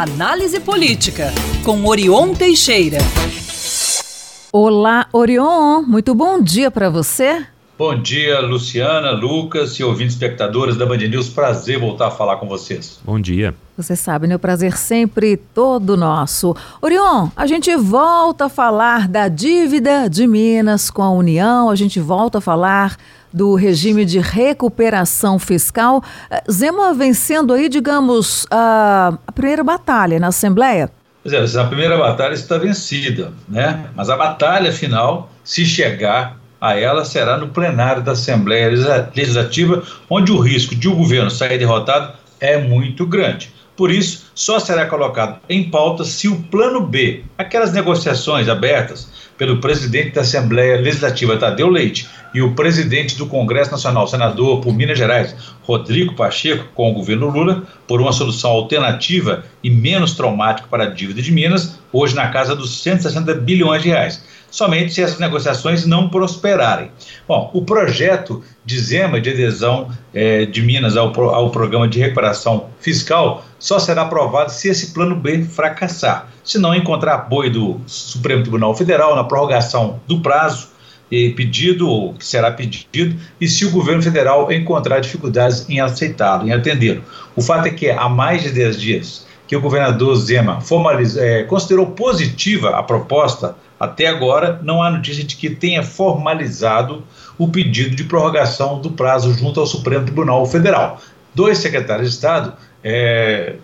Análise Política, com Orion Teixeira. Olá, Orion. Muito bom dia para você. Bom dia, Luciana, Lucas e ouvintes espectadores da Band News. Prazer voltar a falar com vocês. Bom dia. Você sabe, né? O prazer sempre todo nosso. Orion, a gente volta a falar da dívida de Minas com a União, a gente volta a falar do regime de recuperação fiscal. Eh, Zema vencendo aí, digamos, a, a primeira batalha na Assembleia? Pois é, a primeira batalha está vencida, né? Mas a batalha final, se chegar a ela, será no plenário da Assembleia Legislativa, onde o risco de o governo sair derrotado é muito grande. Por isso, só será colocado em pauta se o plano B, aquelas negociações abertas pelo presidente da Assembleia Legislativa, Tadeu Leite, e o presidente do Congresso Nacional, senador por Minas Gerais, Rodrigo Pacheco, com o governo Lula, por uma solução alternativa e menos traumática para a dívida de Minas, hoje na casa dos 160 bilhões de reais somente se essas negociações não prosperarem. Bom, o projeto de Zema de adesão é, de Minas ao, ao programa de recuperação fiscal só será aprovado se esse plano B fracassar, se não encontrar apoio do Supremo Tribunal Federal na prorrogação do prazo pedido ou que será pedido e se o governo federal encontrar dificuldades em aceitá-lo, em atendê-lo. O fato é que há mais de 10 dias que o governador Zema é, considerou positiva a proposta até agora, não há notícia de que tenha formalizado o pedido de prorrogação do prazo junto ao Supremo Tribunal Federal. Dois secretários de Estado, é,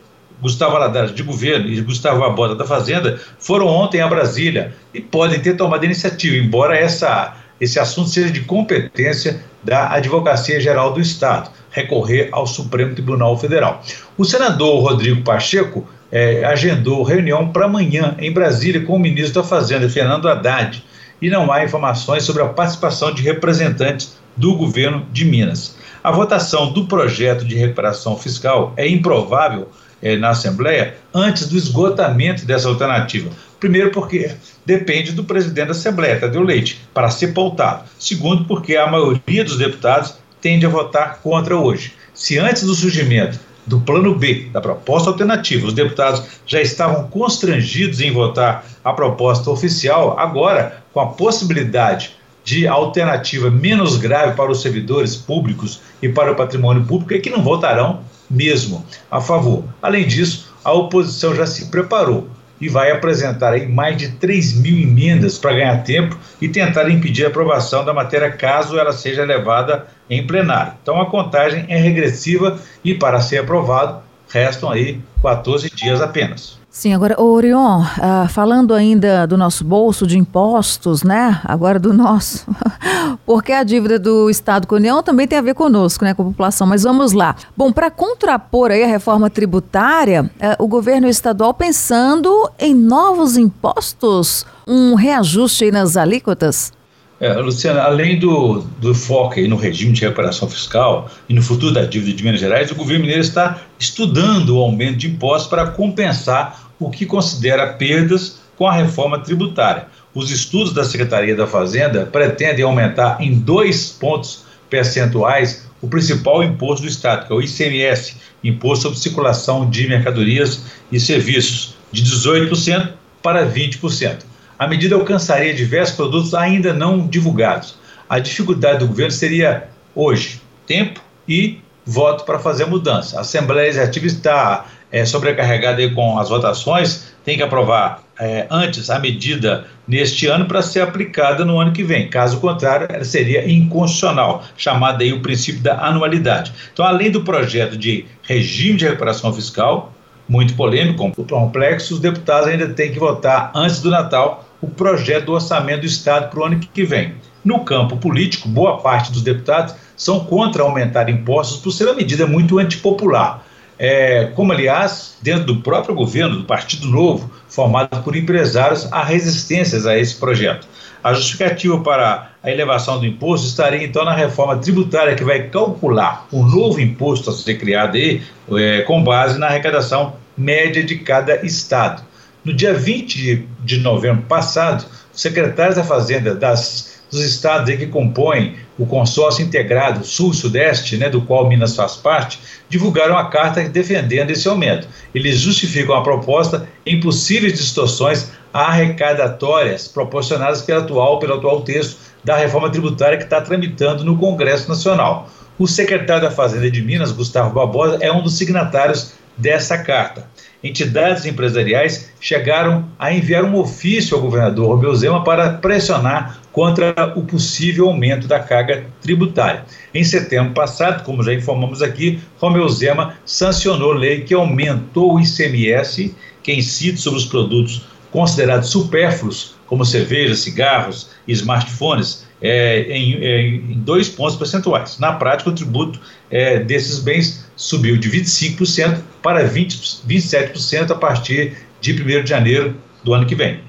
Gustavo Aladares de Governo e Gustavo Abota da Fazenda, foram ontem a Brasília e podem ter tomado iniciativa, embora essa, esse assunto seja de competência da Advocacia Geral do Estado, recorrer ao Supremo Tribunal Federal. O senador Rodrigo Pacheco é, agendou reunião para amanhã em Brasília com o ministro da Fazenda, Fernando Haddad, e não há informações sobre a participação de representantes do governo de Minas. A votação do projeto de recuperação fiscal é improvável é, na Assembleia antes do esgotamento dessa alternativa. Primeiro, porque depende do presidente da Assembleia, Tadeu Leite, para ser pautado. Segundo, porque a maioria dos deputados tende a votar contra hoje. Se antes do surgimento do plano B, da proposta alternativa. Os deputados já estavam constrangidos em votar a proposta oficial, agora, com a possibilidade de alternativa menos grave para os servidores públicos e para o patrimônio público, é que não votarão mesmo a favor. Além disso, a oposição já se preparou e vai apresentar aí mais de 3 mil emendas para ganhar tempo e tentar impedir a aprovação da matéria caso ela seja levada em plenário. Então a contagem é regressiva e para ser aprovado restam aí 14 dias apenas. Sim, agora, Orion, uh, falando ainda do nosso bolso de impostos, né? Agora do nosso, porque a dívida do Estado com a União também tem a ver conosco, né, com a população. Mas vamos lá. Bom, para contrapor aí a reforma tributária, uh, o governo estadual pensando em novos impostos, um reajuste aí nas alíquotas? É, Luciana, além do, do foco no regime de recuperação fiscal e no futuro da dívida de Minas Gerais, o governo mineiro está estudando o aumento de impostos para compensar o que considera perdas com a reforma tributária. Os estudos da Secretaria da Fazenda pretendem aumentar em dois pontos percentuais o principal imposto do Estado, que é o ICMS, Imposto sobre Circulação de Mercadorias e Serviços, de 18% para 20%. A medida alcançaria diversos produtos ainda não divulgados. A dificuldade do governo seria, hoje, tempo e voto para fazer mudança. A Assembleia Legislativa está é, sobrecarregada com as votações, tem que aprovar é, antes a medida neste ano para ser aplicada no ano que vem. Caso contrário, ela seria inconstitucional, chamada aí o princípio da anualidade. Então, além do projeto de regime de recuperação fiscal, muito polêmico, complexo, os deputados ainda têm que votar antes do Natal o projeto do orçamento do Estado para o ano que vem. No campo político, boa parte dos deputados são contra aumentar impostos por ser uma medida muito antipopular. É, como, aliás, dentro do próprio governo, do Partido Novo, formado por empresários, há resistências a esse projeto. A justificativa para a elevação do imposto estaria então na reforma tributária que vai calcular o novo imposto a ser criado aí, é, com base na arrecadação média de cada estado. No dia 20 de novembro passado, secretários da Fazenda das dos estados que compõem o consórcio integrado Sul-Sudeste, né, do qual Minas faz parte, divulgaram a carta defendendo esse aumento. Eles justificam a proposta em possíveis distorções arrecadatórias proporcionadas pelo atual, pelo atual texto da reforma tributária que está tramitando no Congresso Nacional. O secretário da Fazenda de Minas, Gustavo Barbosa, é um dos signatários dessa carta. Entidades empresariais chegaram a enviar um ofício ao governador Romeu Zema para pressionar contra o possível aumento da carga tributária. Em setembro passado, como já informamos aqui, Romeu Zema sancionou lei que aumentou o ICMS que incide sobre os produtos considerados supérfluos, como cerveja, cigarros e smartphones, é, em, é, em, dois pontos percentuais. Na prática, o tributo é, desses bens subiu de 25% para 20, 27% a partir de 1 de janeiro do ano que vem.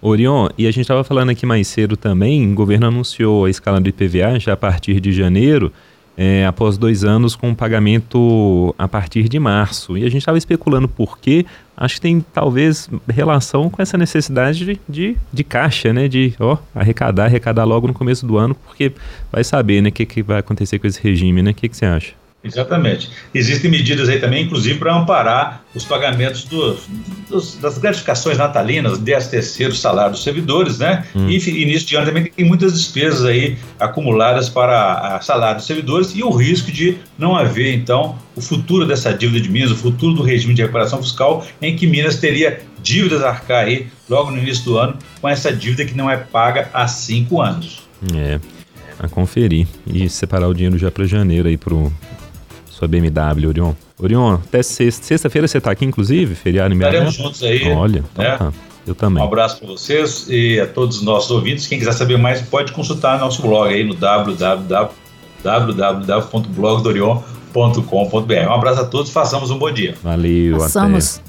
Orion, e a gente estava falando aqui mais cedo também, o governo anunciou a escala do IPVA já a partir de janeiro, é, após dois anos com pagamento a partir de março. E a gente estava especulando por quê. Acho que tem talvez relação com essa necessidade de, de, de caixa, né? De ó, arrecadar, arrecadar logo no começo do ano, porque vai saber né, o que, que vai acontecer com esse regime, né? O que, que você acha? Exatamente. Existem medidas aí também, inclusive, para amparar os pagamentos dos, dos, das gratificações natalinas, 10 terceiros salário dos servidores, né? Hum. E início de ano também tem muitas despesas aí acumuladas para salário dos servidores e o risco de não haver, então, o futuro dessa dívida de Minas, o futuro do regime de recuperação fiscal, em que Minas teria dívidas a arcar aí logo no início do ano com essa dívida que não é paga há cinco anos. É, a conferir e separar o dinheiro já para janeiro aí para o sua BMW, Orion. Orion, até sexta. Sexta-feira você está aqui, inclusive? Feriado em Estaremos juntos aí. Olha, então né? tá. Eu também. Um abraço para vocês e a todos os nossos ouvintes. Quem quiser saber mais, pode consultar nosso blog aí no www.blogdorion.com.br. Um abraço a todos, façamos um bom dia. Valeu, Façamos. até.